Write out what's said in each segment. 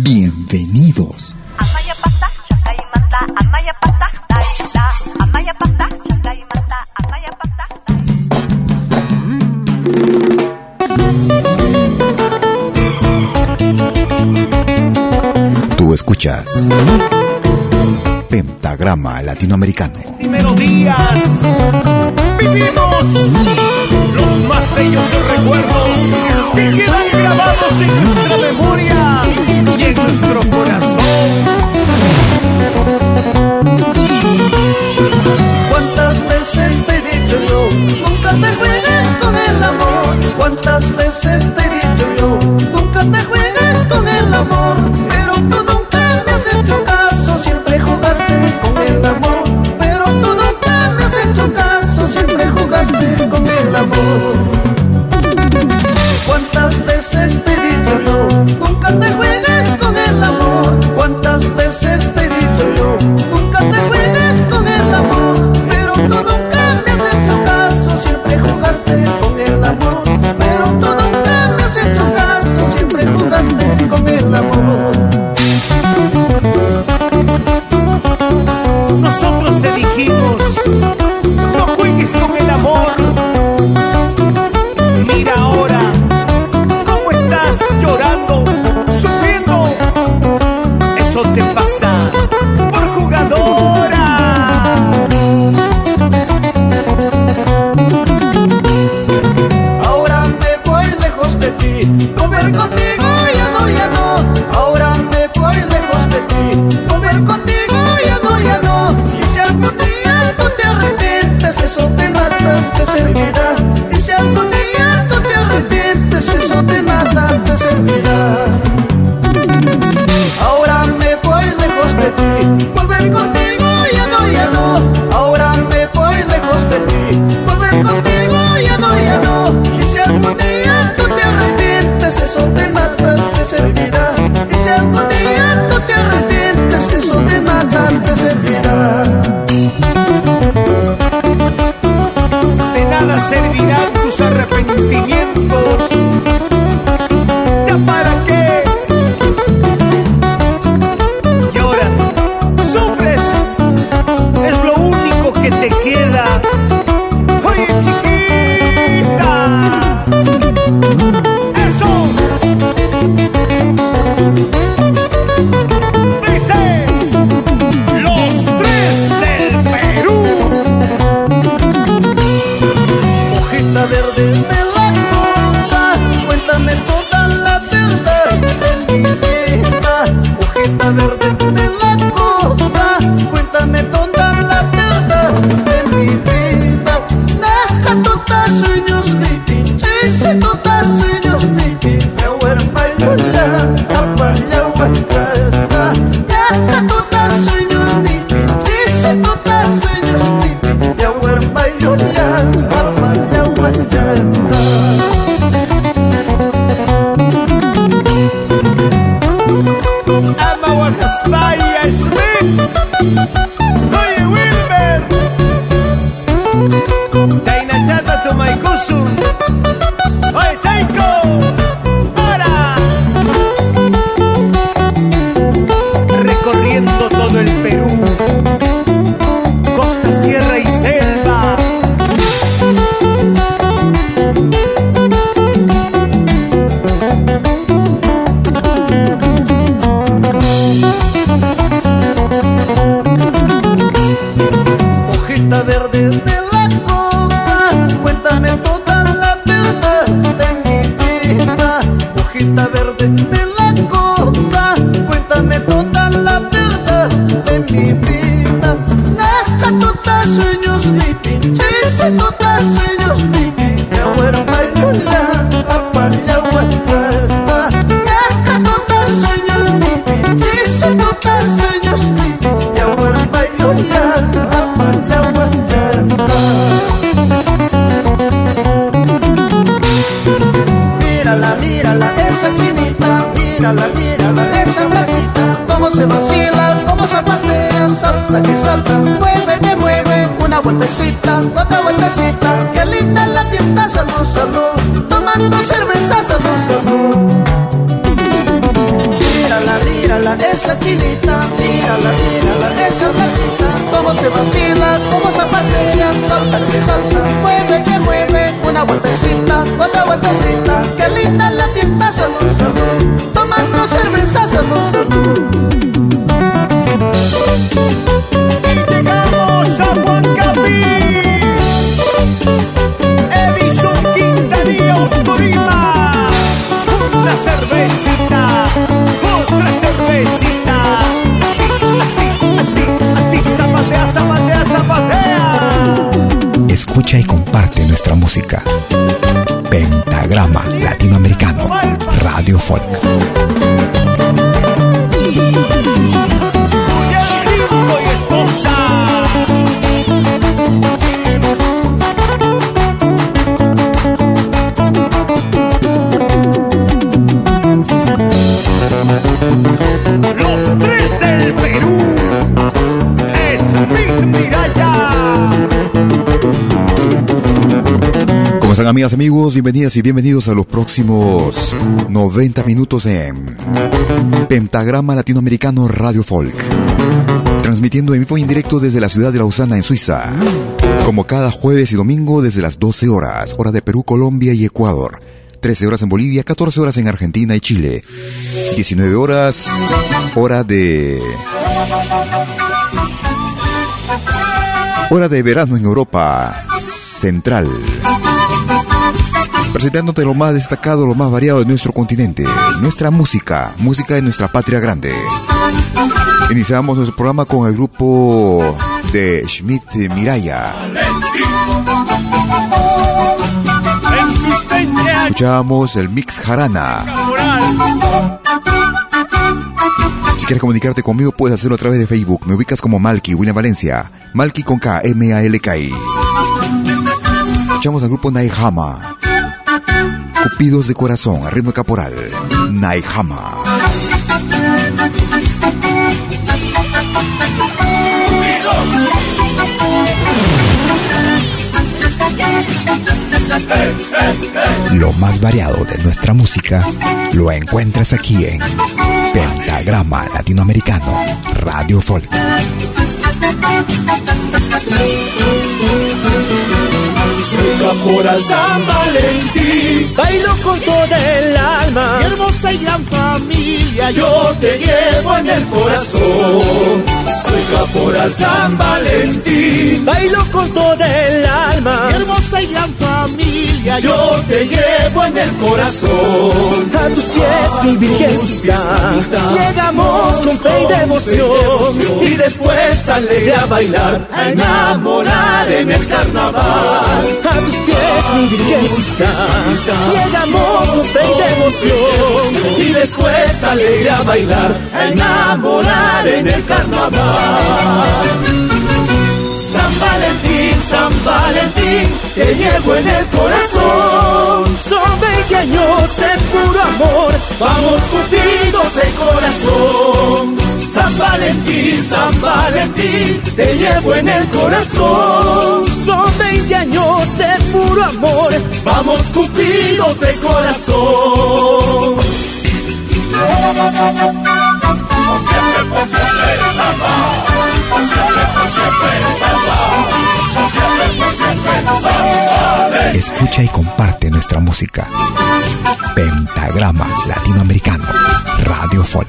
Bienvenidos. Tú escuchas Pentagrama Latinoamericano. Y melodías vivimos los más bellos recuerdos que quedan grabados en nuestra memoria y en nuestro corazón. ¿Cuántas veces te he dicho yo? Nunca te juegues con el amor. ¿Cuántas veces te he dicho yo? Nunca te juegues con el amor. Pero tú nunca me has hecho caso, siempre jugaste con el amor. Pero tú nunca me has hecho caso, siempre jugaste con el amor. hojita verde amigas, amigos? Bienvenidas y bienvenidos a los próximos 90 minutos en Pentagrama Latinoamericano Radio Folk. Transmitiendo en vivo e indirecto desde la ciudad de Lausana, en Suiza. Como cada jueves y domingo desde las 12 horas, hora de Perú, Colombia y Ecuador. 13 horas en Bolivia, 14 horas en Argentina y Chile. 19 horas, hora de... Hora de verano en Europa Central. Presentándote lo más destacado, lo más variado de nuestro continente. Nuestra música, música de nuestra patria grande. Iniciamos nuestro programa con el grupo de Schmidt Miraya. En tus 20 años, Escuchamos el Mix Jarana. Si quieres comunicarte conmigo, puedes hacerlo a través de Facebook. Me ubicas como Malky, William Valencia. Malky con K, M-A-L-K-I. Escuchamos al grupo Naihama. Cupidos de corazón, a ritmo caporal. Naihama. Lo más variado de nuestra música lo encuentras aquí en Pentagrama Latinoamericano Radio Folk. Soy caporal San Valentín, bailo con toda el alma. Hermosa y gran familia, yo te llevo en el corazón. Soy caporal San Valentín, bailo con toda el alma. hermosa y gran familia, yo Yo te llevo en el corazón. A tus pies, mi virgencita, llegamos con fe y devoción. Y después alegre a bailar, a enamorar en el carnaval. A tus pies, mi virgencita, llegamos con fe y devoción. Y después alegre a bailar, a enamorar en el carnaval. San Valentín, San Valentín, te llevo en el corazón. Son 20 años de puro amor, vamos cumplidos de corazón. San Valentín, San Valentín, te llevo en el corazón. Son 20 años de puro amor, vamos cumplidos de corazón. Escucha y comparte nuestra música. Pentagrama Latinoamericano Radio Folk.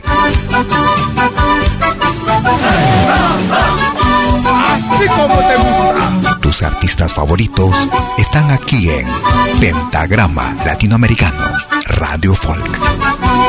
así como te gusta. Tus artistas favoritos están aquí en Pentagrama Latinoamericano Radio Folk.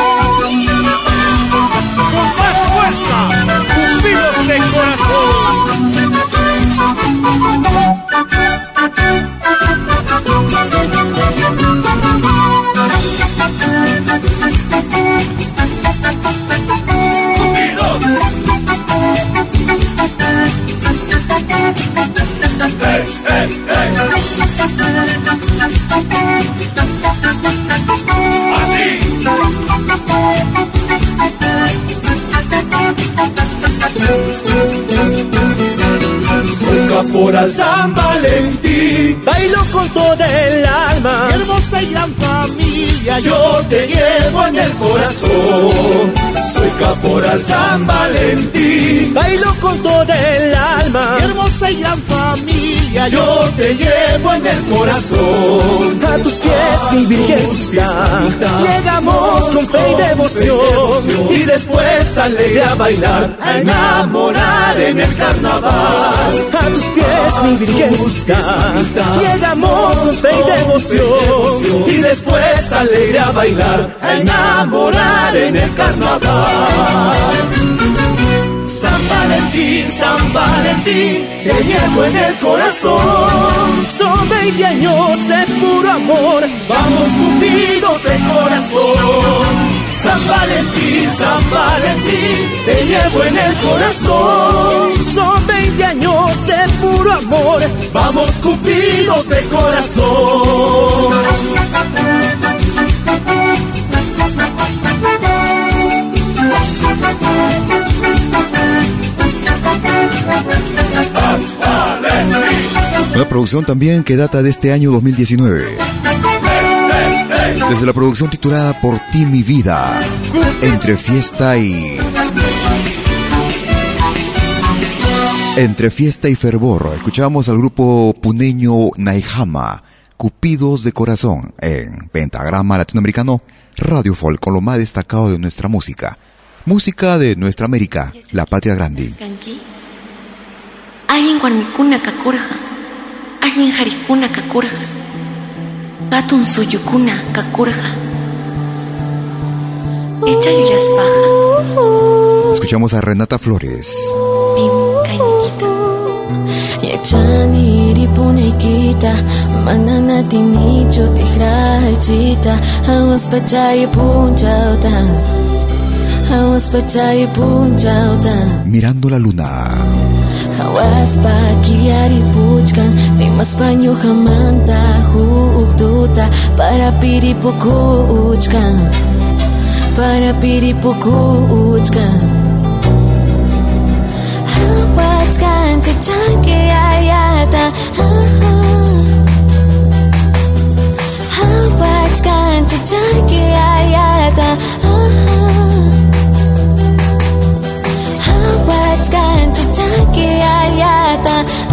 Caporal San Valentín. Bailo con toda el alma. hermosa y gran familia, yo te llevo en el corazón. Soy caporal San Valentín. Bailo con toda el alma. hermosa y gran familia, yo te llevo en el corazón. A tus pies, mi virgencita. Llegamos con fe y devoción. Y después alegre a bailar, a enamorar en el carnaval. A tus pies, mi virgencita. Llegamos con fe y devoción. Y después alegre a bailar, a enamorar en el carnaval. Valentín, San Valentín, te llevo en el corazón. Son 20 años de puro amor, vamos cupidos de corazón. San Valentín, San Valentín, te llevo en el corazón. Son 20 años de puro amor, vamos cupidos de corazón. Una producción también que data de este año 2019. Desde la producción titulada Por ti mi vida, entre fiesta y... Entre fiesta y fervor, escuchamos al grupo puneño Naijama, Cupidos de Corazón, en Pentagrama Latinoamericano, Radio Folk, con lo más destacado de nuestra música. Música de nuestra América, la patria grande. Escuchamos a Renata Flores. Manana punchauta Mirando la luna. Hawaspa kiyari puchkan Rimaspa ñuhamanta huktuta Para piripuku uchkan Para piripuku uchkan Hawachkan chichanki ayata Hawachkan chichanki ayata Hawachkan chichanki ayata Hawachkan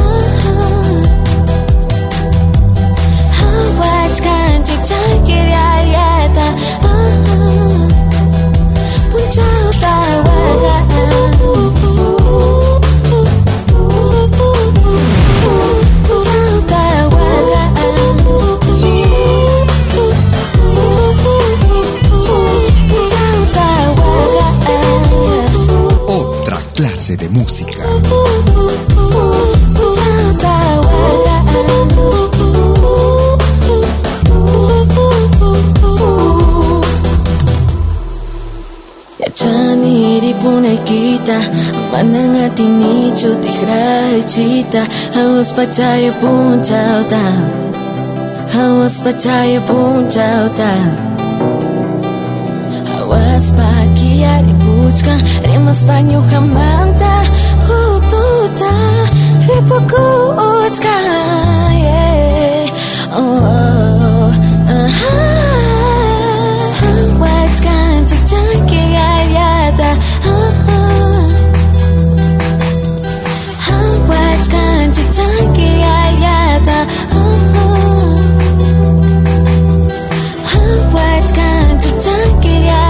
Mananga tinicho tigray chita Hawas pa chaya pun chao Hawas pa chaya pun chao Hawas pa kia ripuchka Rimas pa nyuha manta Ututa ripuku uchka Yeah. Oh Ah Ah Ah Ah 왠지 장기야야다 How w h a t kind of 장기야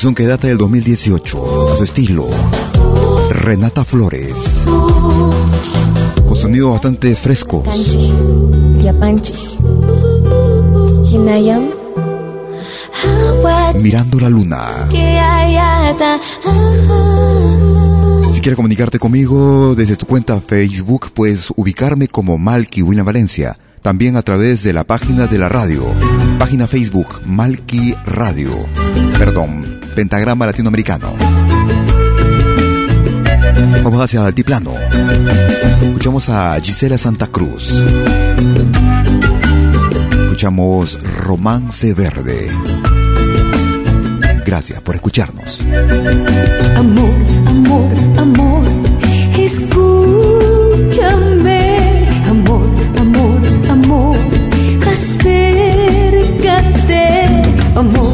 producción que data del 2018, a su estilo. Renata Flores. Con sonidos bastante frescos. Mirando la luna. Si quieres comunicarte conmigo desde tu cuenta Facebook, puedes ubicarme como Malky William Valencia. También a través de la página de la radio. Página Facebook Malky Radio. Perdón, pentagrama latinoamericano. Vamos hacia el altiplano. Escuchamos a Gisela Santa Cruz. Escuchamos Romance Verde. Gracias por escucharnos. Amor, amor, amor, escúchame. Amor, amor, amor, acércate. Amor,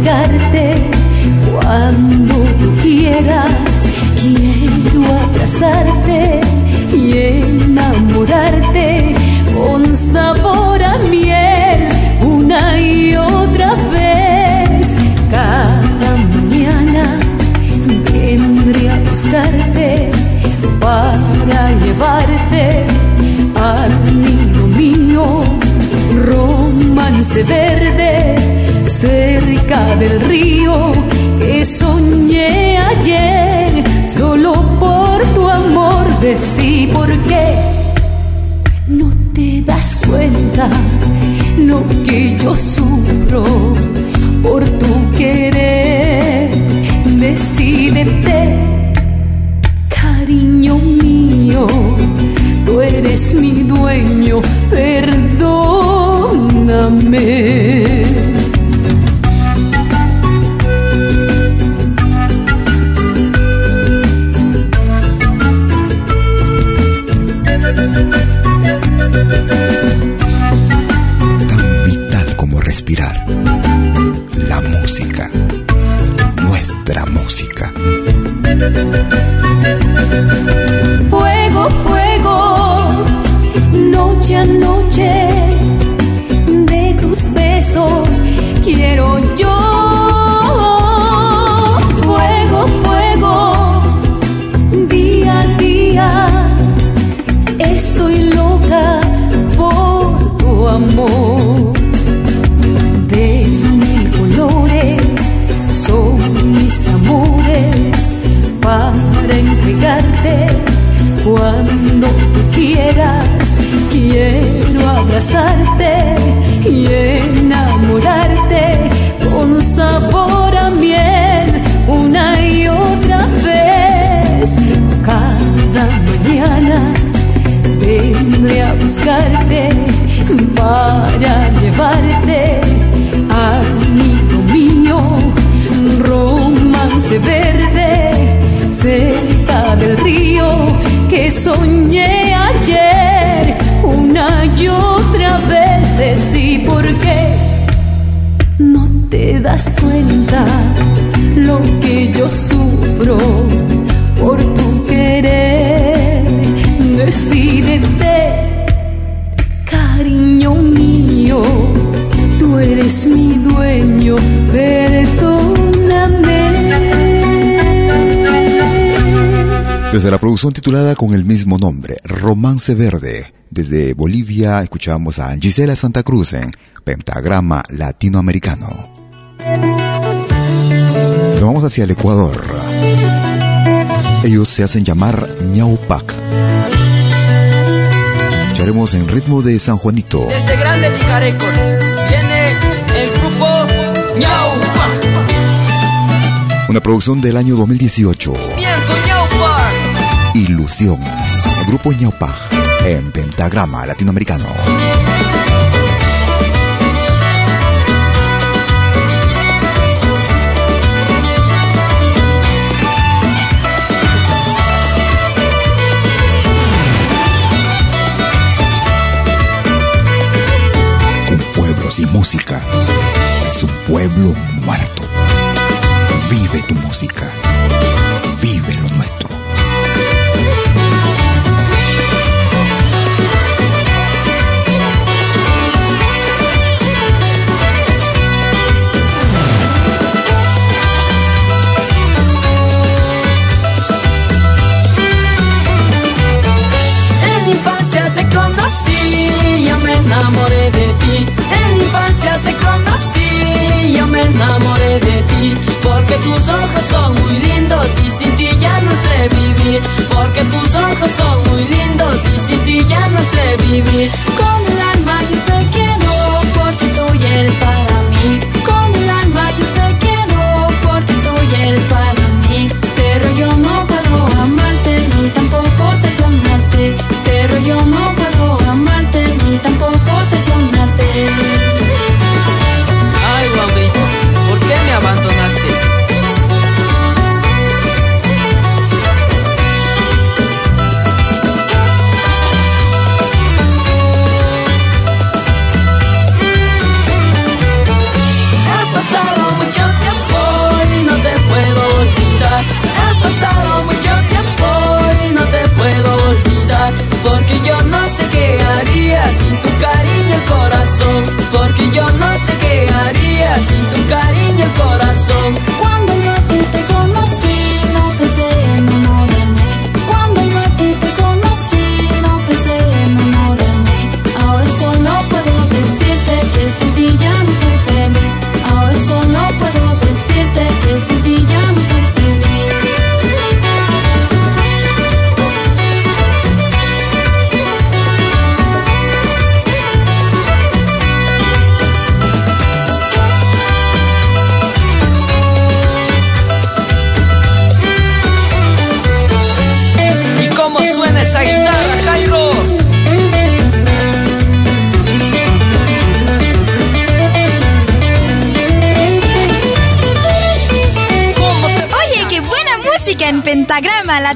entregarte cuando quieras. Quiero abrazarte y enamorarte con sabor a miel una y otra vez. Cada mañana vendré a buscarte para llevarte al mío romance verde del río que soñé ayer. Solo por tu amor decí por qué. No te das cuenta lo que yo sufro por tu querer. Decídete cariño mío tú eres mi dueño perdóname Fuego, fuego, noche a noche, quieras. Quiero abrazarte y enamorarte con sabor a miel una y otra vez. Cada mañana vendré a buscarte para llevarte amigo mío romance verde cerca del río que soñé por qué no te das cuenta lo que yo sufro por tu querer decídete cariño mío tú eres mi dueño perdóname. Desde la producción titulada con el mismo nombre, Romance Verde, Desde Bolivia escuchamos a Gisela Santa Cruz en Pentagrama Latinoamericano. Nos vamos hacia el Ecuador. Ellos se hacen llamar Ñaupac. Escucharemos en ritmo de San Juanito. Desde Grande Liga Records viene el grupo Ñaupac. Una producción del año 2018. Ilusión. El grupo Ñaupac en pentagrama latinoamericano. sin música es un pueblo porque tus ojos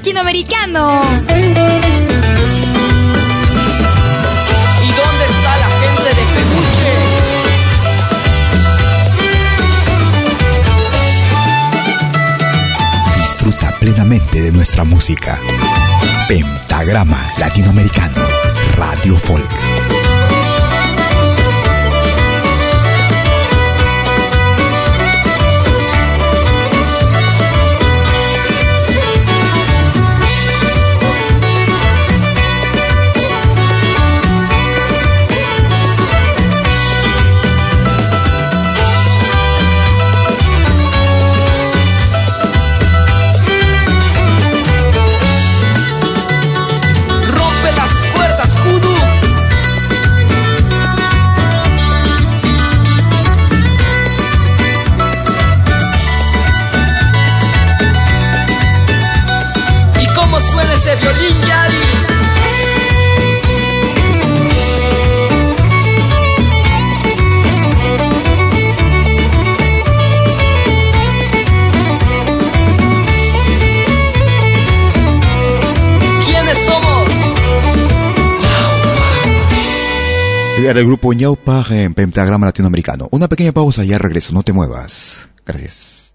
latinoamericano. ¿Y dónde está la gente de Peluche? Disfruta plenamente de nuestra música. Pentagrama Latinoamericano. Radio Folk. Violín? ¿Quiénes somos? Era el grupo Ñaupa en Pentagrama Latinoamericano. Una pequeña pausa y ya regreso. No te muevas. Gracias.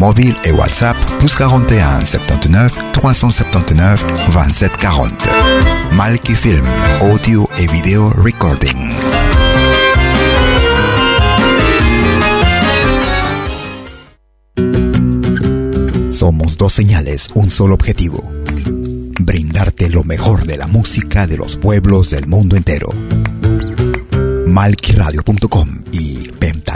mobile et WhatsApp plus 41 79 379 27 40. Malki Film, audio et vidéo recording. Somos dos señales, un solo objetivo. Brindarte lo mejor de la música de los pueblos del mundo entero. Malquiradio.com y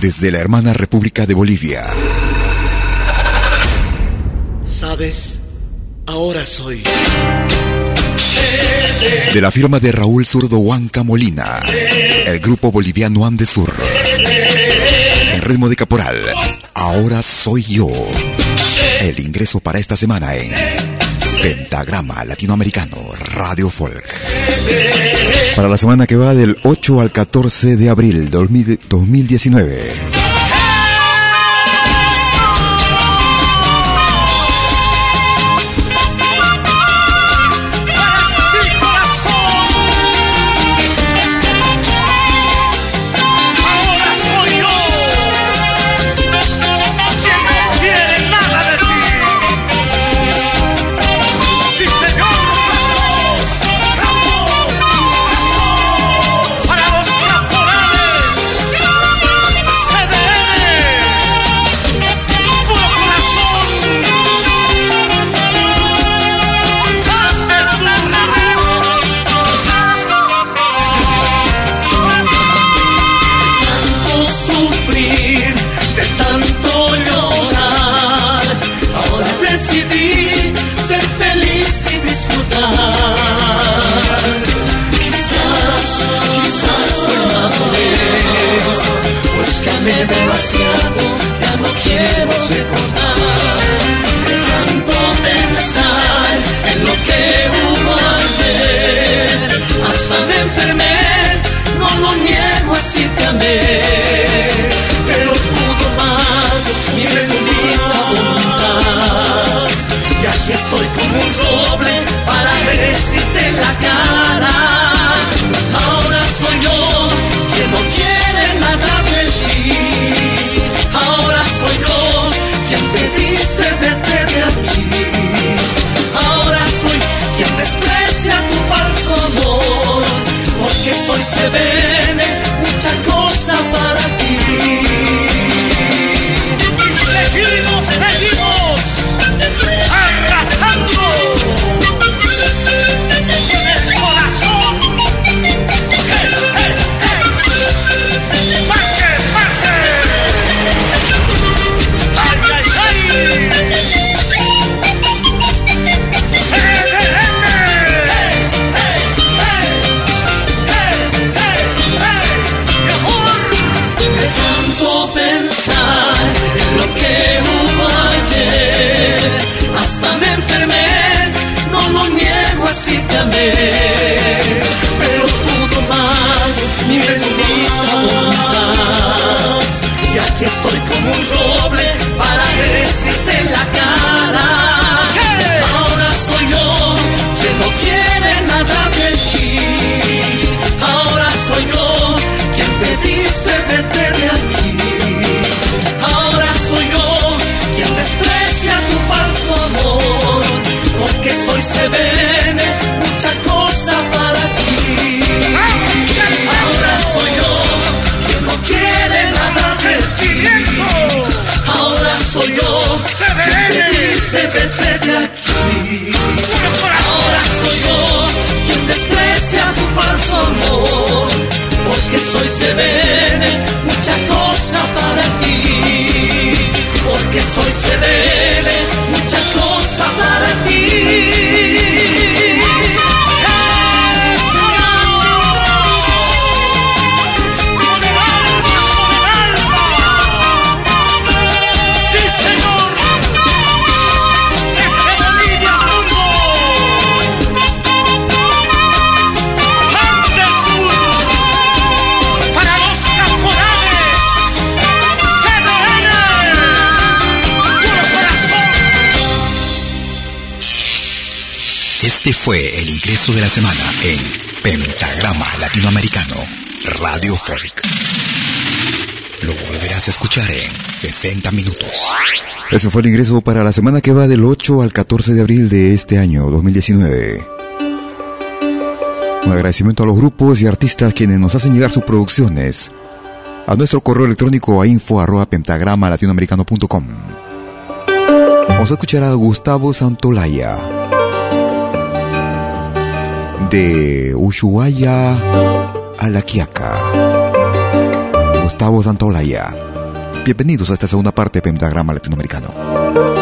Desde la hermana República de Bolivia. Sabes, ahora soy. De la firma de Raúl Zurdo Huanca Molina, el grupo boliviano Andesur. En ritmo de caporal, ahora soy yo. El ingreso para esta semana en Pentagrama Latinoamericano Radio Folk. Para la semana que va del 8 al 14 de abril 2019. Escuchar en 60 minutos. Ese fue el ingreso para la semana que va del 8 al 14 de abril de este año 2019. Un agradecimiento a los grupos y artistas quienes nos hacen llegar sus producciones a nuestro correo electrónico a info arroba pentagrama latinoamericano.com. Vamos a escuchar a Gustavo Santolaya de Ushuaia a La Quiaca. Gustavo Santolaya. Bienvenidos a esta segunda parte de Pentagrama Latinoamericano.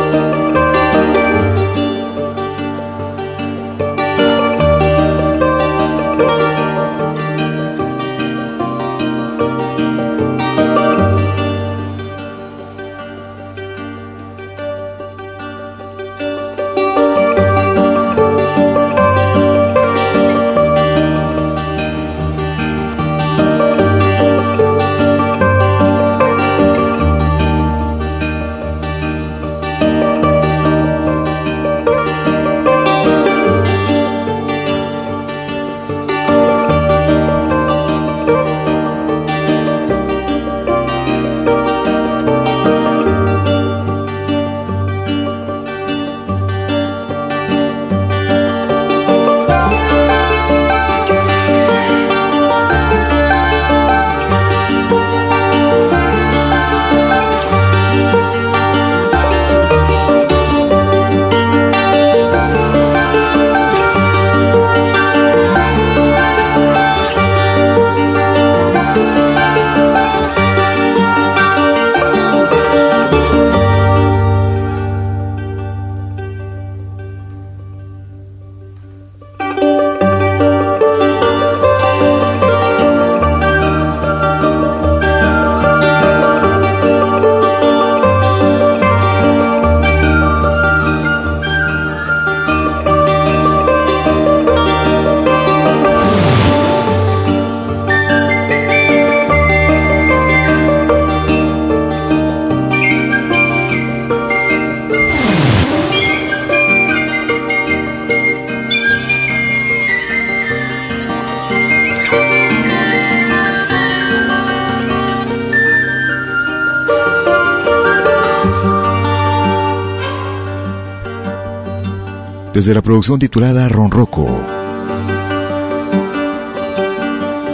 Desde la producción titulada Ronroco.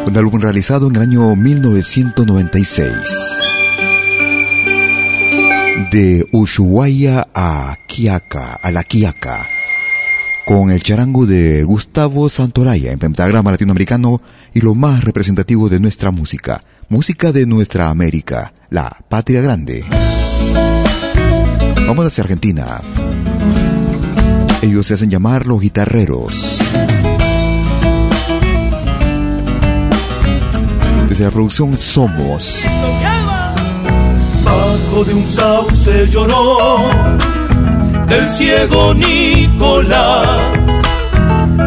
Un álbum realizado en el año 1996. De Ushuaia a Quiaca, a la Quiaca, con el charango de Gustavo Santoraya en pentagrama latinoamericano y lo más representativo de nuestra música, música de nuestra América, la patria grande. Vamos hacia Argentina. Ellos se hacen llamar los guitarreros. Desde la producción Somos. Bajo de un sauce lloró del ciego Nicolás.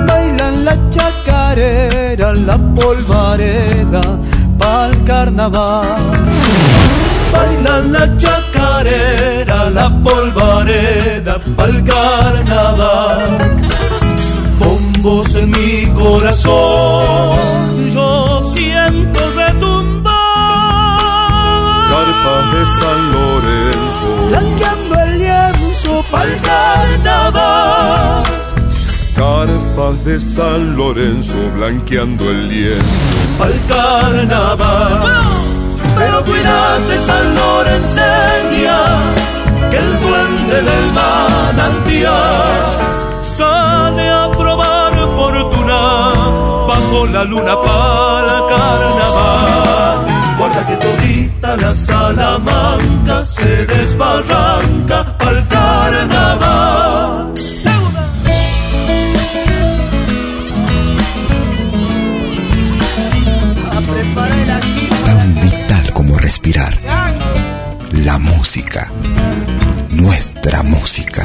Bailan la chacarera, la polvareda, pa'l carnaval. Bailan la chacarera, la polvareda, pa'l carnaval. Bombos en mi corazón, yo siento retumbar. Carpas de San Lorenzo, blanqueando el lienzo pa'l carnaval. Carpas de San Lorenzo, blanqueando el lienzo. Pa'l carnaval. Pero cuídate San Lorenzeña, que el duende del manantial sale a probar fortuna bajo la luna para carnaval. Guarda que todita la Salamanca se desbarranca al carnaval. Tan vital como respirar. La música. Nuestra música.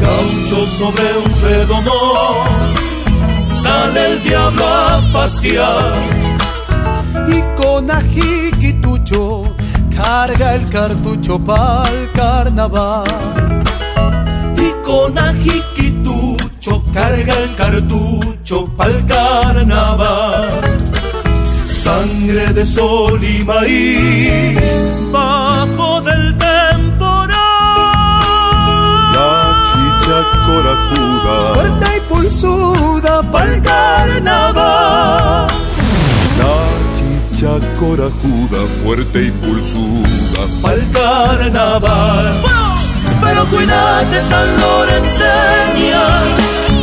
Gaucho sobre un redomón, sale el diablo a pasear. Y con ajiquitucho carga el cartucho pa'l carnaval. Y con ajiquitucho carga el cartucho pa'l carnaval. Sangre de sol y maíz bajo del corajuda, Fuerte y pulsuda pa'l carnaval. la chicha corajuda, fuerte y pulsuda. pa'l carnaval. Pero cuídate San Lorenzeña,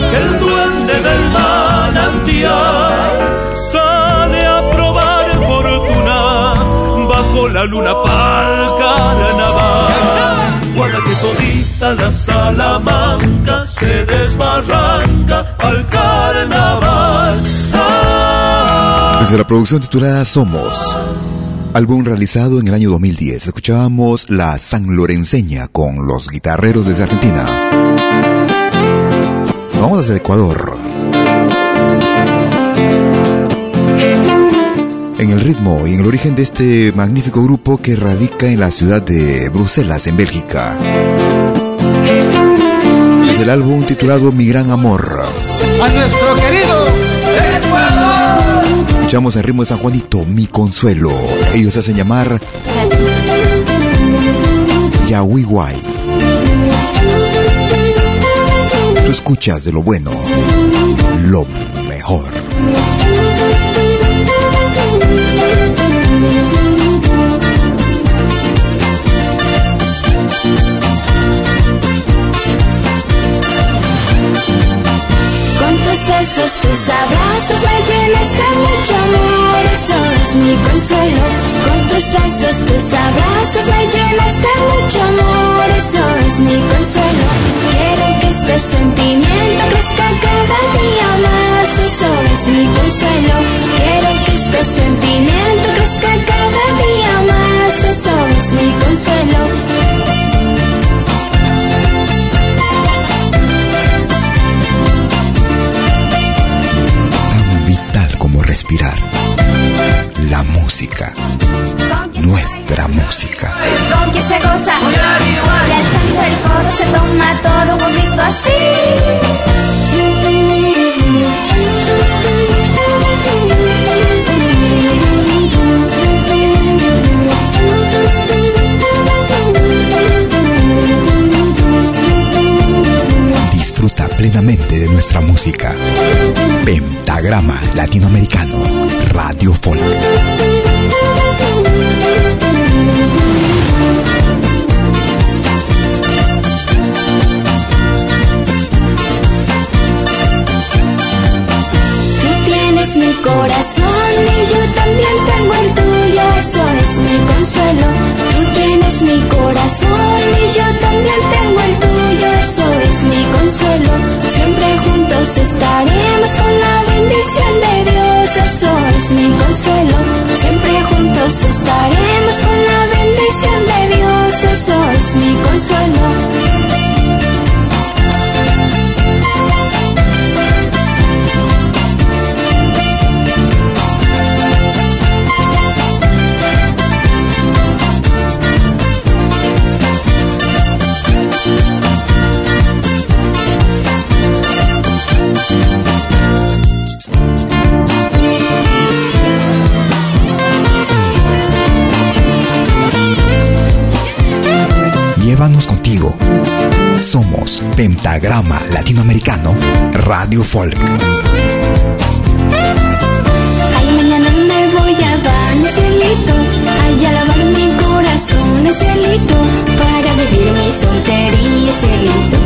que el duende del manantial sale a probar fortuna bajo la luna pa'l carnaval. Guarda que la Salamanca se desbarranca al carnaval. Ah. Desde la producción titulada Somos. Álbum realizado en el año 2010. Escuchábamos La San Lorenseña con los guitarreros desde Argentina. Vamos desde Ecuador. En el ritmo y en el origen de este magnífico grupo que radica en la ciudad de Bruselas, en Bélgica. Desde el álbum titulado Mi Gran Amor. A nuestro querido Ecuador. Escuchamos el ritmo de San Juanito, Mi Consuelo. Ellos se hacen llamar Yahuiguay. Tú escuchas de lo bueno, lo mejor. Tus besos, tus abrazos me llenas de mucho amor, eso es mi consuelo. Quiero que este sentimiento crezca cada día más, eso es mi consuelo. Pentagrama Latinoamericano, Radio Folk. Ay, mañana me voy a bañar, cielito, ay, a lavar mi corazón, cielito, para vivir mi soltería, cielito,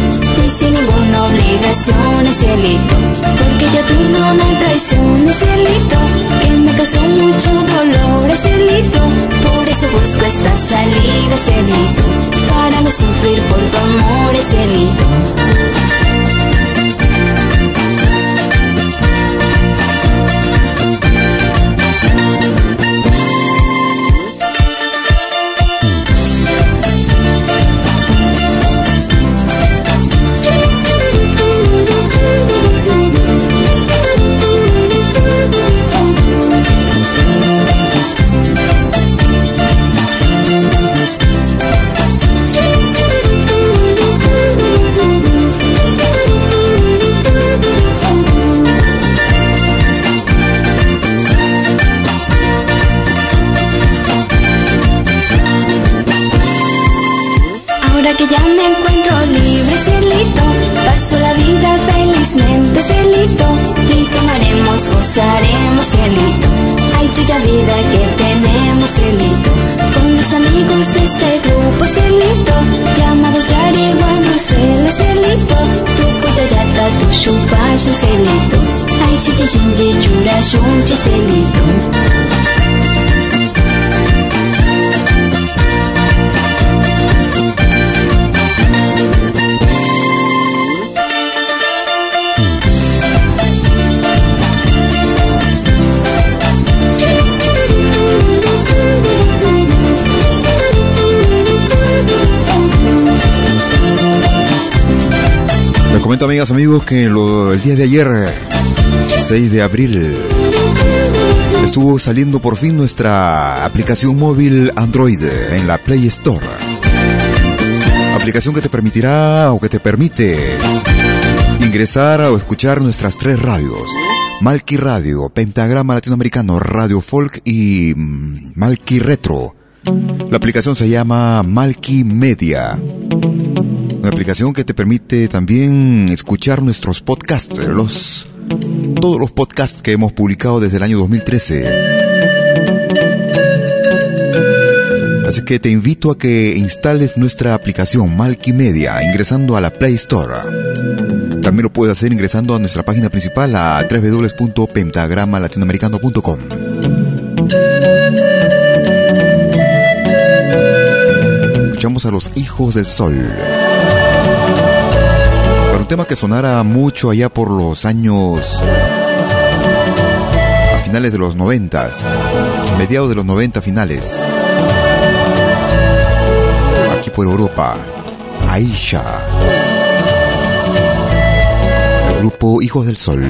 y sin ninguna obligación, cielito, porque yo tú no me traiciones, cielito, que me causó mucho dolor, cielito, por eso busco esta salida, cielito, para no sufrir por tu amor. Ahora ay, si te shinji, chura, shunche, cielito. Amigas, amigos, que el día de ayer, 6 de abril, estuvo saliendo por fin nuestra aplicación móvil Android en la Play Store. Aplicación que te permitirá o que te permite ingresar o escuchar nuestras tres radios. Malki Radio, Pentagrama Latinoamericano, Radio Folk y mm, Malki Retro. La aplicación se llama Malki Media. Una aplicación que te permite también escuchar nuestros podcasts, los todos los podcasts que hemos publicado desde el año 2013. Así que te invito a que instales nuestra aplicación Malki Media ingresando a la Play Store. También lo puedes hacer ingresando a nuestra página principal a www.pentagramalatinoamericano.com. Escuchamos a los Hijos del Sol. Un tema que sonara mucho allá por los años a finales de los noventas, mediados de los 90 finales. Aquí por Europa, Aisha. El grupo Hijos del Sol.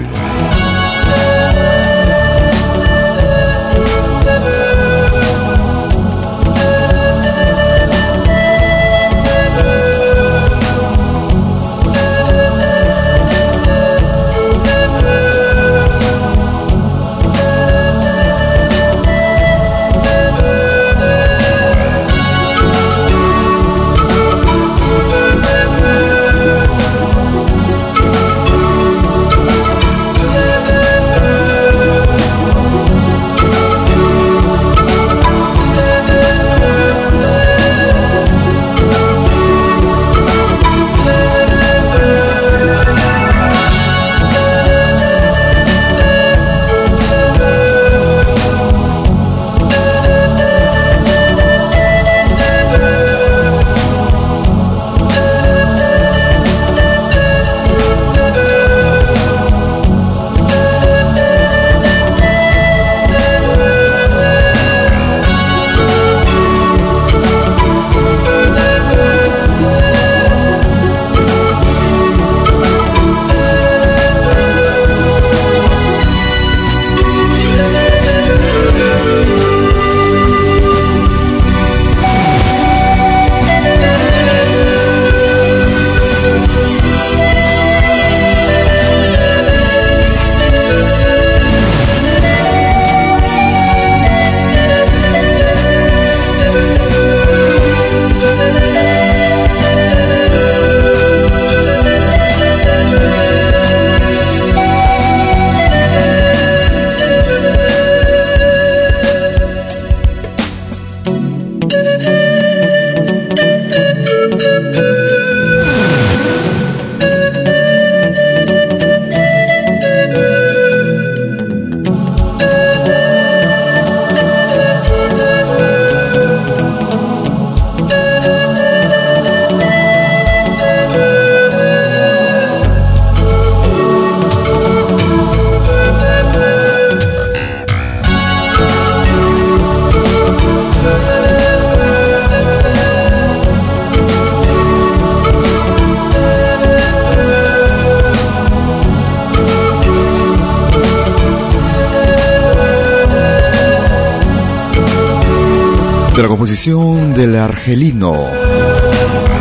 Argelino,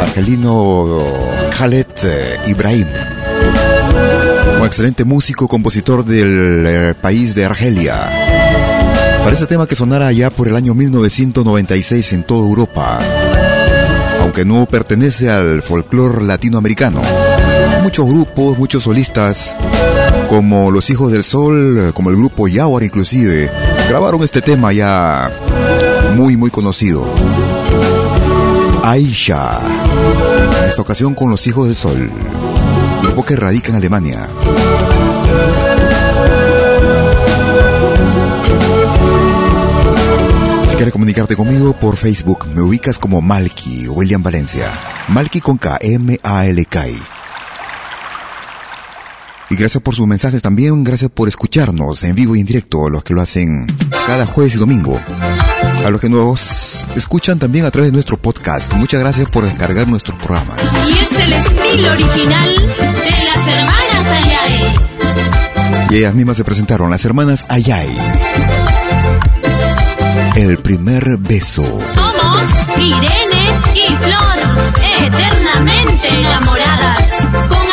argelino Khaled eh, Ibrahim, un excelente músico, compositor del eh, país de Argelia. Para este tema que sonara allá por el año 1996 en toda Europa, aunque no pertenece al folclore latinoamericano. Muchos grupos, muchos solistas, como Los Hijos del Sol, como el grupo Yawar inclusive, grabaron este tema ya muy muy conocido. Aisha, en esta ocasión con Los Hijos del Sol, grupo que radica en Alemania. Si quieres comunicarte conmigo por Facebook, me ubicas como Malky William Valencia. Malky con K, M-A-L-K. Y gracias por sus mensajes también, gracias por escucharnos en vivo y en directo, los que lo hacen cada jueves y domingo. A los que nos escuchan también a través de nuestro podcast. Muchas gracias por descargar nuestros programas. Y es el estilo original de las hermanas Ayay. Y ellas mismas se presentaron, las hermanas Ayay. El primer beso. Somos Irene y Flor, eternamente enamoradas. Con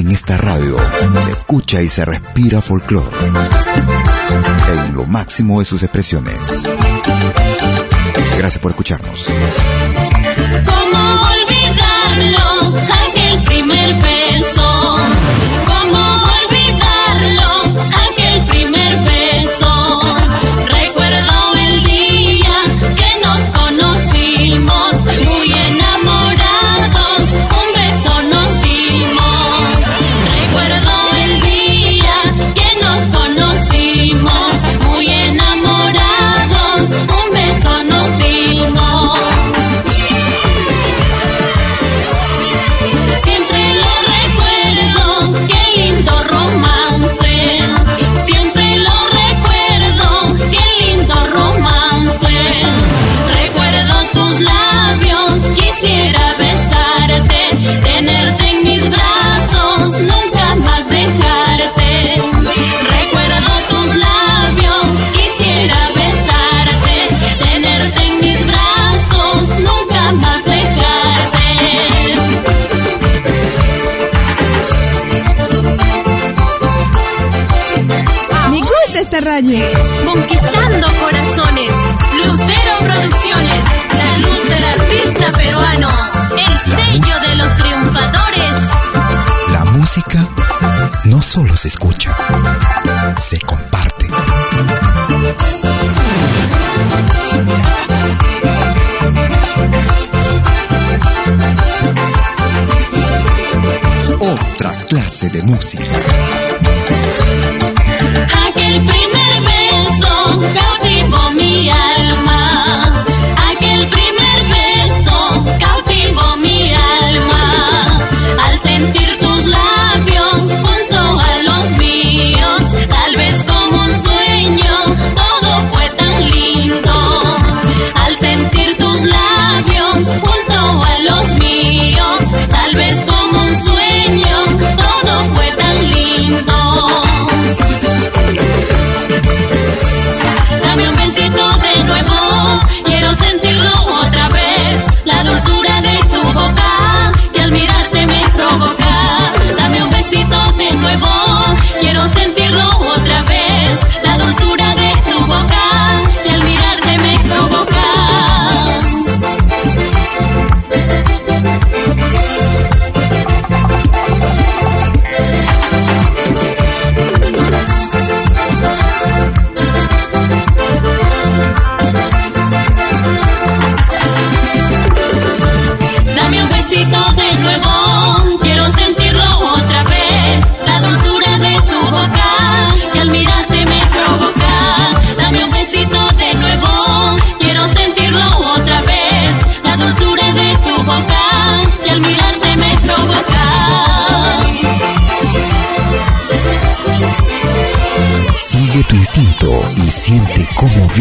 En esta radio se escucha y se respira folclore. En lo máximo de sus expresiones. Gracias por escucharnos. Conquistando corazones. Lucero Producciones. La luz del artista peruano. El sello de los triunfadores. La música no solo se escucha, se comparte. Otra clase de música.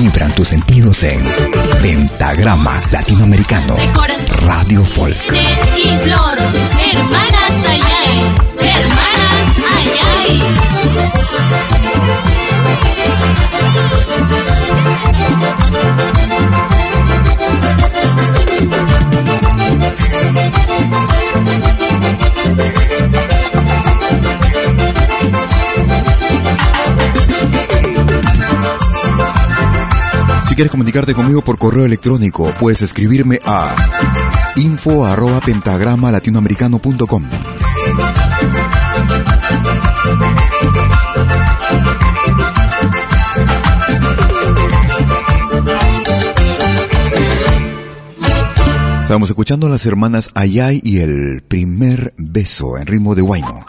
Vibran tus sentidos en Pentagrama Latinoamericano Radio Folk. y Flor, hermanas Ayay, hermanas Ayay. Quieres comunicarte conmigo por correo electrónico, puedes escribirme a info pentagrama latinoamericano.com. Estamos escuchando a las hermanas Ayay y el primer beso en ritmo de Huayno.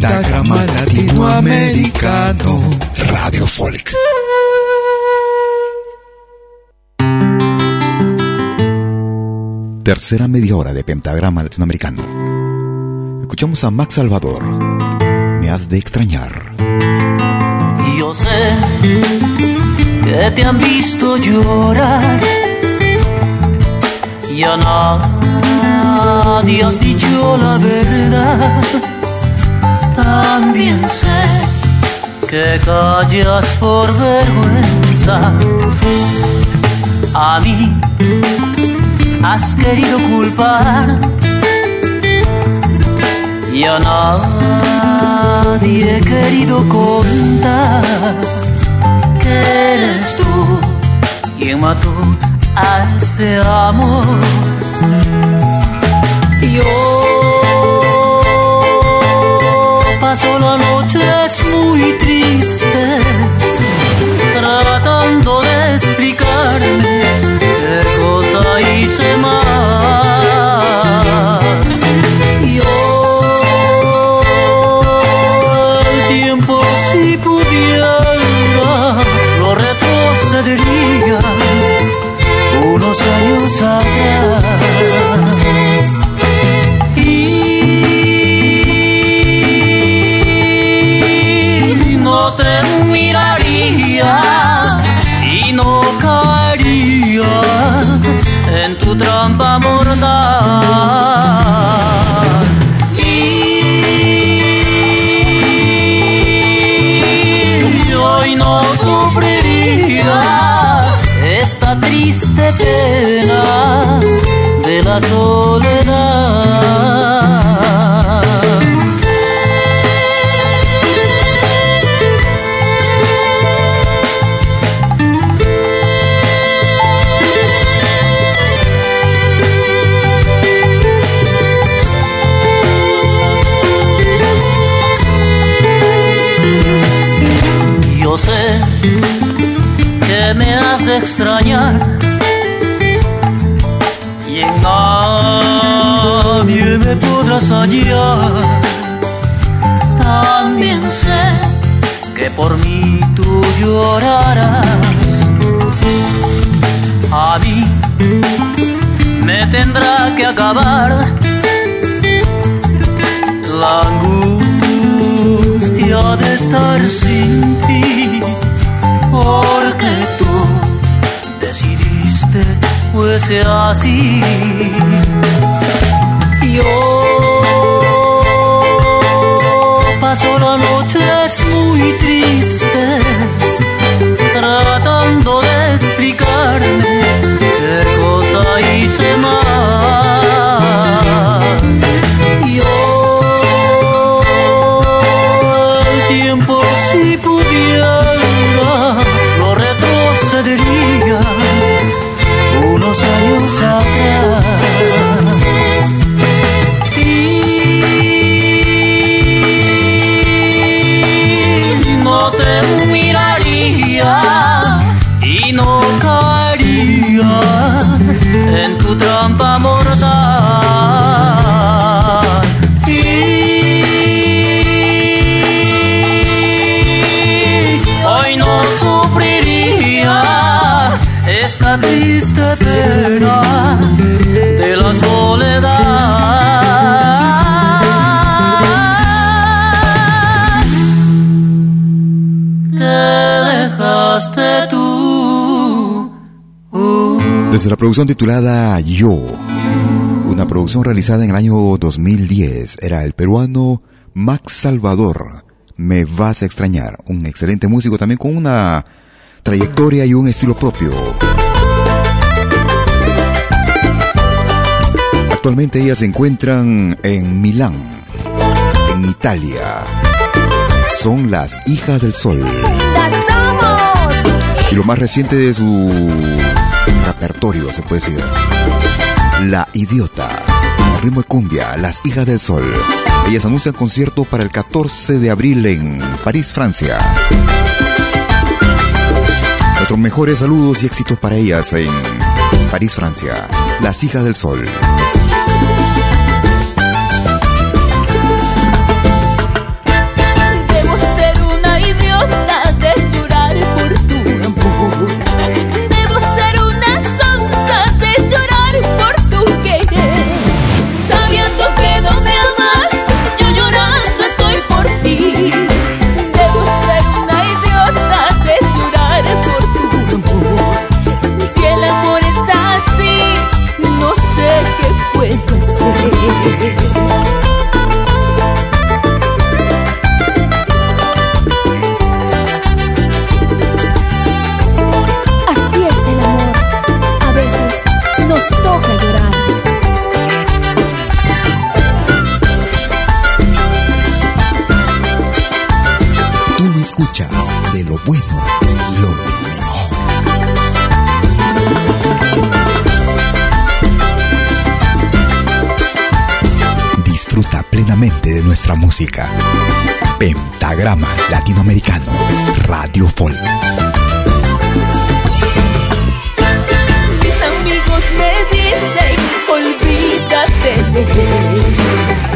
Pentagrama Latinoamericano Radio Folk. Tercera media hora de Pentagrama Latinoamericano. Escuchamos a Max Salvador. Me has de extrañar. Yo sé que te han visto llorar. Y a nadie has dicho la verdad. También sé que callas por vergüenza. A mí has querido culpar y a nadie he querido contar que eres tú quien mató a este amor. Yo de la soledad. Yo sé que me has de extrañar me podrás hallar. También sé que por mí tú llorarás. A mí me tendrá que acabar la angustia de estar sin ti, porque tú decidiste fuese así. Las noches muy tristes tratando de explicarme tu trampa mortal. Desde la producción titulada Yo, una producción realizada en el año 2010, era el peruano Max Salvador. Me vas a extrañar, un excelente músico también con una trayectoria y un estilo propio. Actualmente ellas se encuentran en Milán, en Italia. Son las hijas del sol. Y lo más reciente de su repertorio, se puede decir. La Idiota. El ritmo cumbia, Las Hijas del Sol. Ellas anuncian concierto para el 14 de abril en París, Francia. Nuestros mejores saludos y éxitos para ellas en París, Francia. Las Hijas del Sol. Pentagrama Latinoamericano, Radio Folk. Mis amigos me dicen, olvídate de él.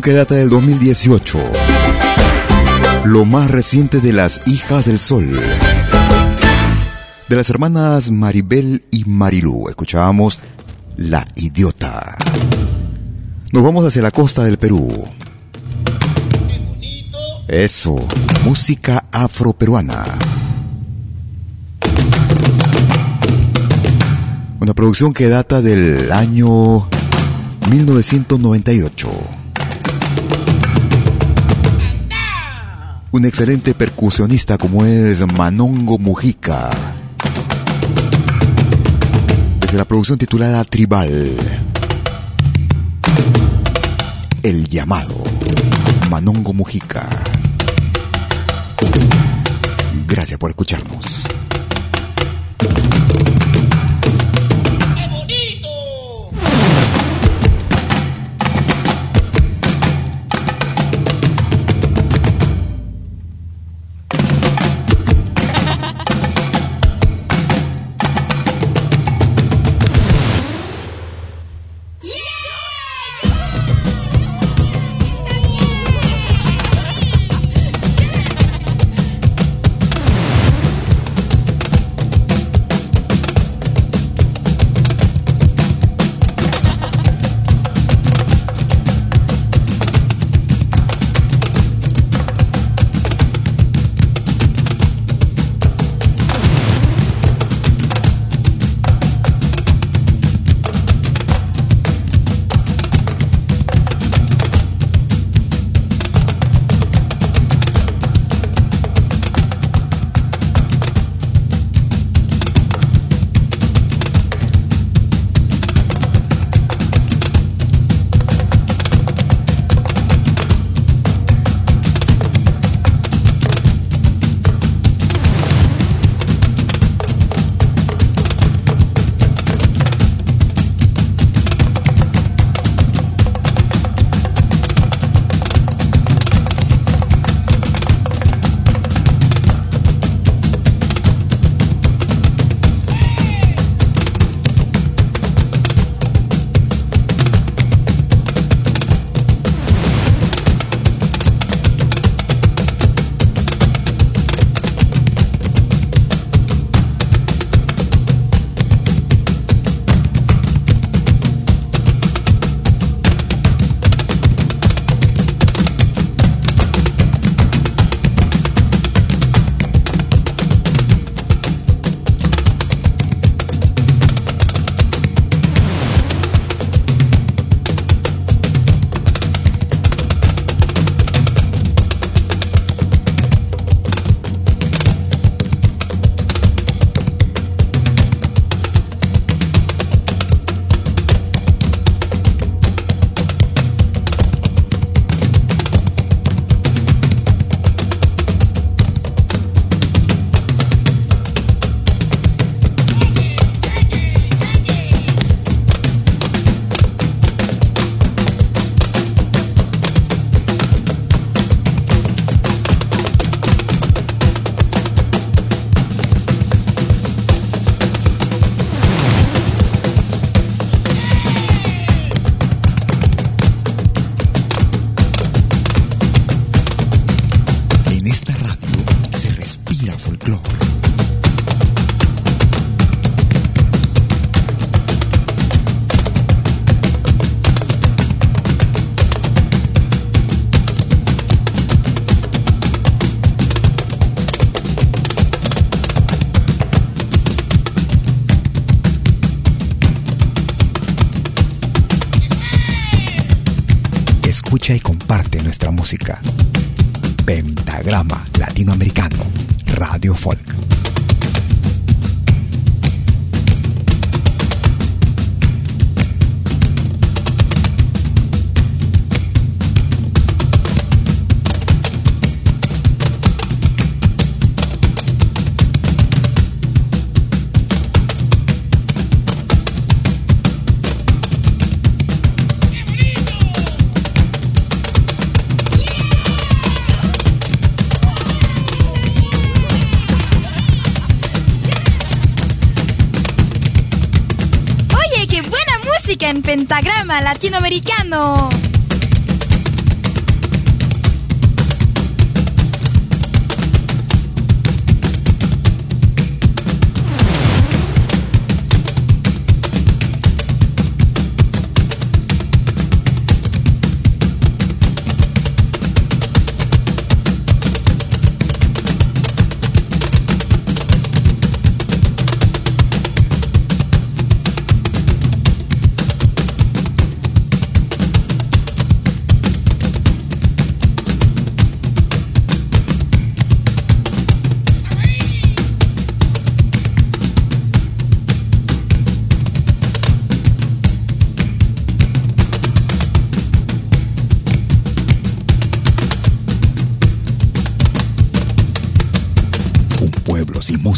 Que data del 2018. Lo más reciente de las hijas del sol. De las hermanas Maribel y Marilú. Escuchábamos La Idiota. Nos vamos hacia la costa del Perú. Eso, música afroperuana. Una producción que data del año 1998. Un excelente percusionista como es Manongo Mujica. Desde la producción titulada Tribal. El llamado. Manongo Mujica. Gracias por escucharnos. Pentagrama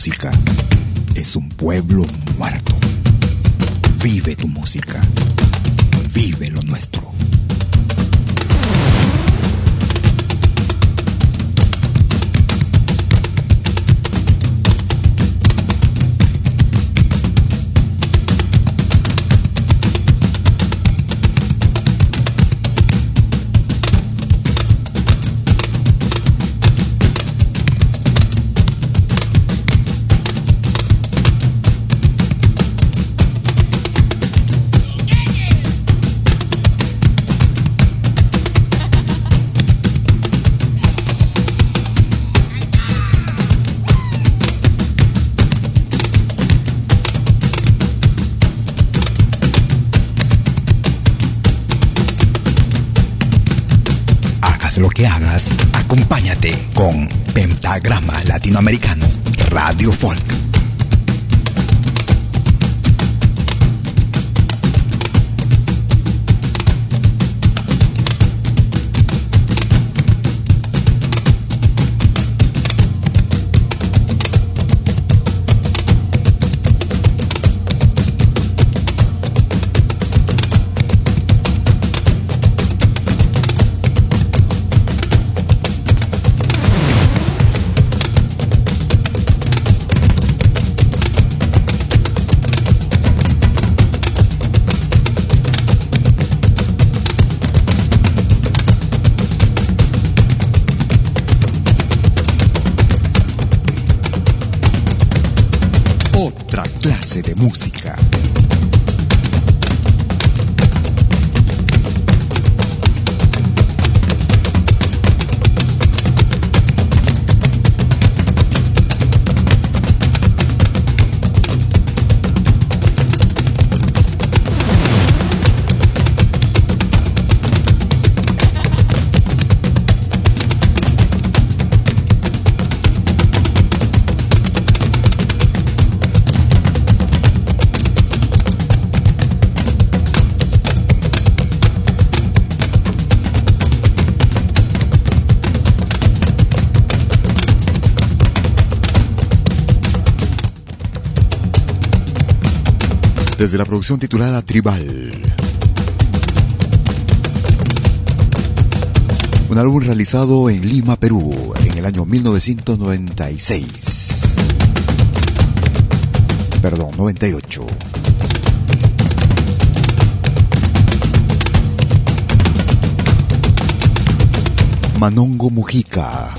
música acompáñate con Pentagrama Latinoamericano, Radio Folk. Desde la producción titulada Tribal. Un álbum realizado en Lima, Perú, en el año 1996. Perdón, 98. Manongo Mujica.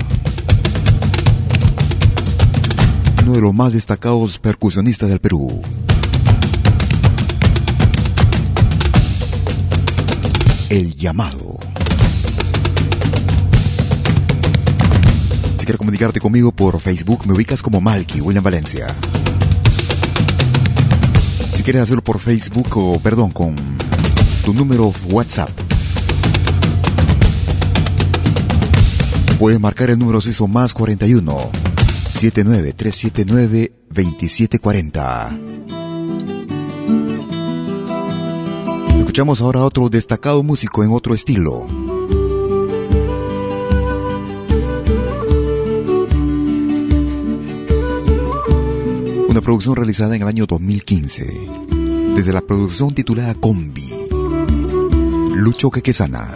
Uno de los más destacados percusionistas del Perú. El llamado. Si quieres comunicarte conmigo por Facebook, me ubicas como Malky, William Valencia. Si quieres hacerlo por Facebook o, perdón, con tu número WhatsApp, Puedes marcar el número hizo más 41 79379 2740. Escuchamos ahora a otro destacado músico en otro estilo. Una producción realizada en el año 2015, desde la producción titulada Combi. Lucho Quequesana.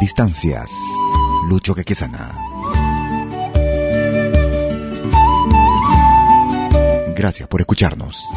Distancias. Lucho Quequesana. Gracias por escucharnos.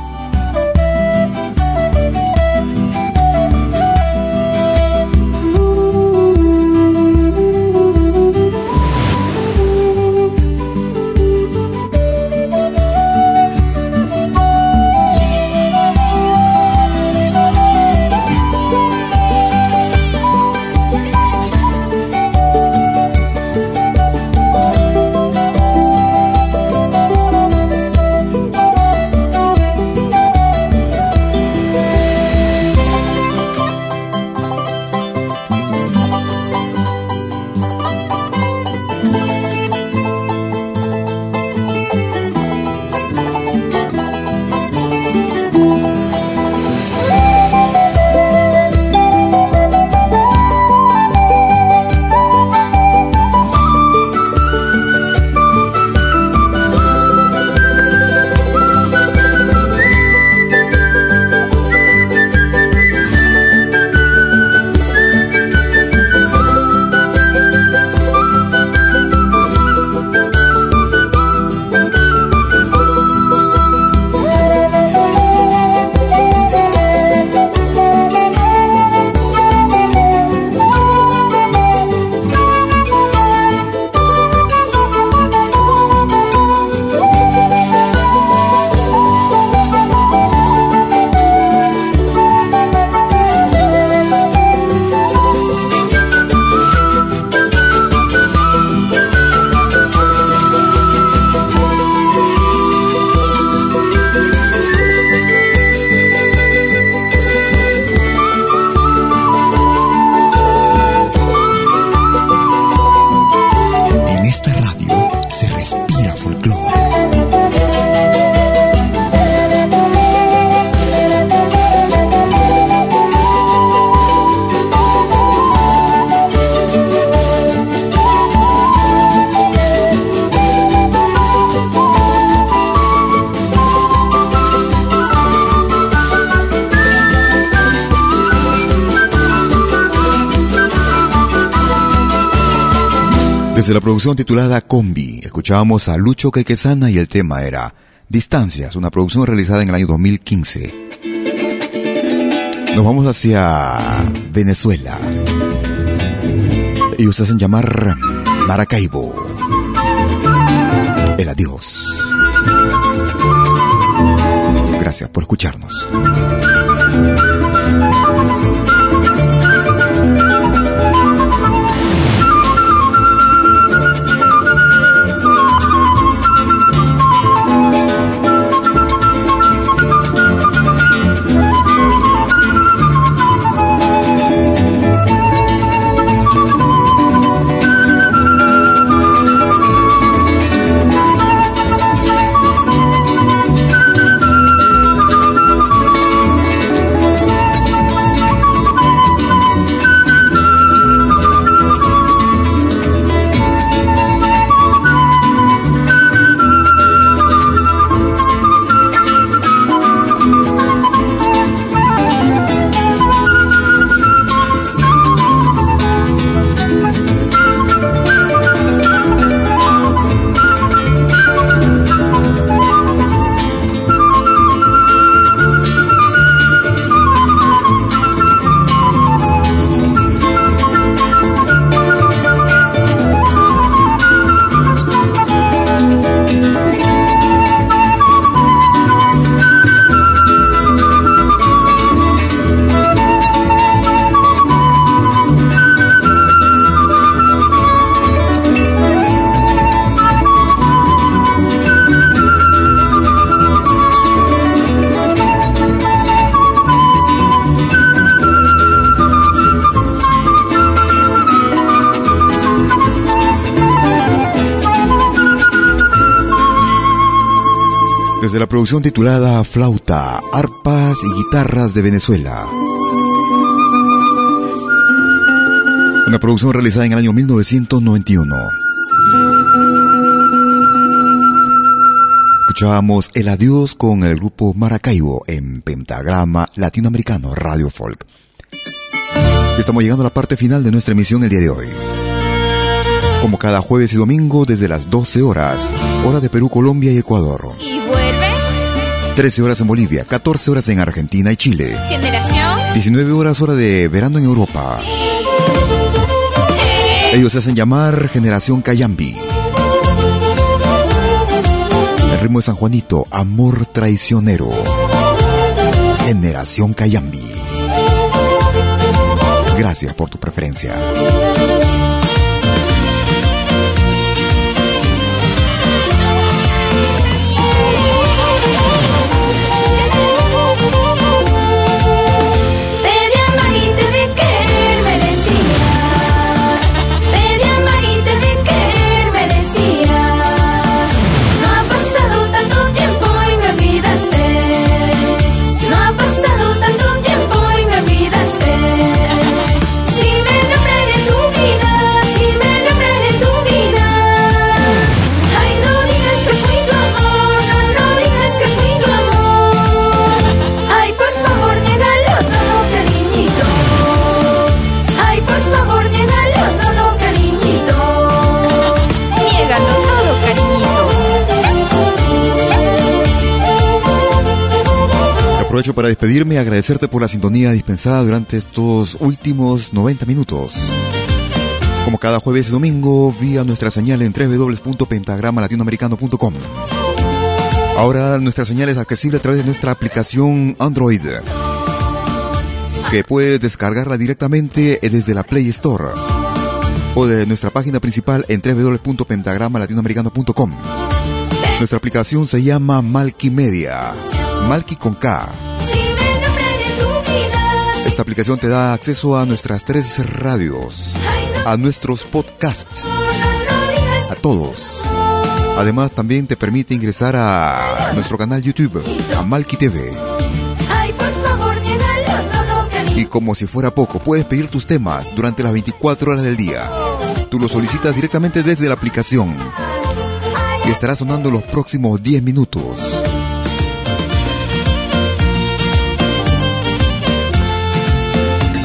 Desde la producción titulada Combi, escuchábamos a Lucho Quequesana y el tema era Distancias, una producción realizada en el año 2015. Nos vamos hacia Venezuela. Ellos se hacen llamar Maracaibo. El adiós. Gracias por escucharnos. Producción titulada Flauta, Arpas y Guitarras de Venezuela. Una producción realizada en el año 1991. Escuchábamos El Adiós con el grupo Maracaibo en Pentagrama Latinoamericano Radio Folk. Estamos llegando a la parte final de nuestra emisión el día de hoy. Como cada jueves y domingo desde las 12 horas, hora de Perú, Colombia y Ecuador. 13 horas en Bolivia, 14 horas en Argentina y Chile. ¿Generación? 19 horas hora de verano en Europa. Ellos se hacen llamar Generación Cayambi. El ritmo de San Juanito, Amor Traicionero. Generación Cayambi. Gracias por tu preferencia. Aprovecho para despedirme y agradecerte por la sintonía dispensada durante estos últimos 90 minutos. Como cada jueves y domingo, vía nuestra señal en www.pentagramalatinoamericano.com. Ahora nuestra señal es accesible a través de nuestra aplicación Android, que puedes descargarla directamente desde la Play Store o de nuestra página principal en www.pentagramalatinoamericano.com. Nuestra aplicación se llama Malky Media. Malky con K. Esta aplicación te da acceso a nuestras tres radios, a nuestros podcasts, a todos. Además, también te permite ingresar a nuestro canal YouTube, a Malky TV. Y como si fuera poco, puedes pedir tus temas durante las 24 horas del día. Tú lo solicitas directamente desde la aplicación y estará sonando los próximos 10 minutos.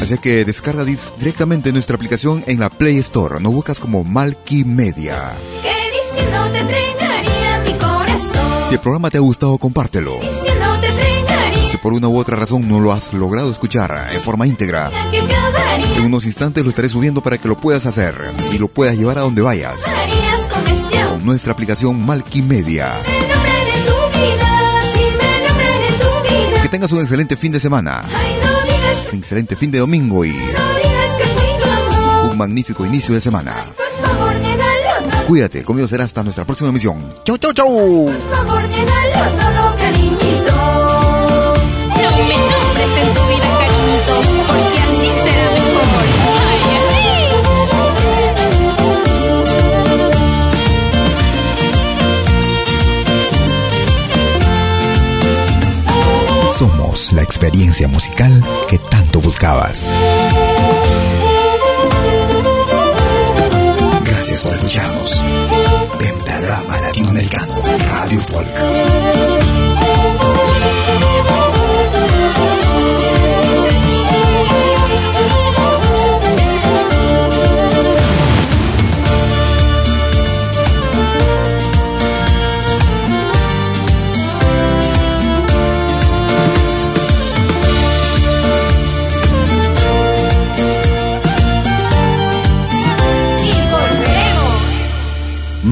Así que descarga directamente nuestra aplicación en la Play Store. No buscas como Malky Media. Si el programa te ha gustado, compártelo. Si por una u otra razón no lo has logrado escuchar en forma íntegra, en unos instantes lo estaré subiendo para que lo puedas hacer y lo puedas llevar a donde vayas. Nuestra aplicación Malky Media. Que tengas un excelente fin de semana un excelente fin de domingo y un magnífico inicio de semana. Cuídate, conmigo será hasta nuestra próxima emisión. Chau, chau, chau. Somos la experiencia musical que tanto buscabas. Gracias por escucharnos. Pentagrama Latinoamericano, Radio Folk.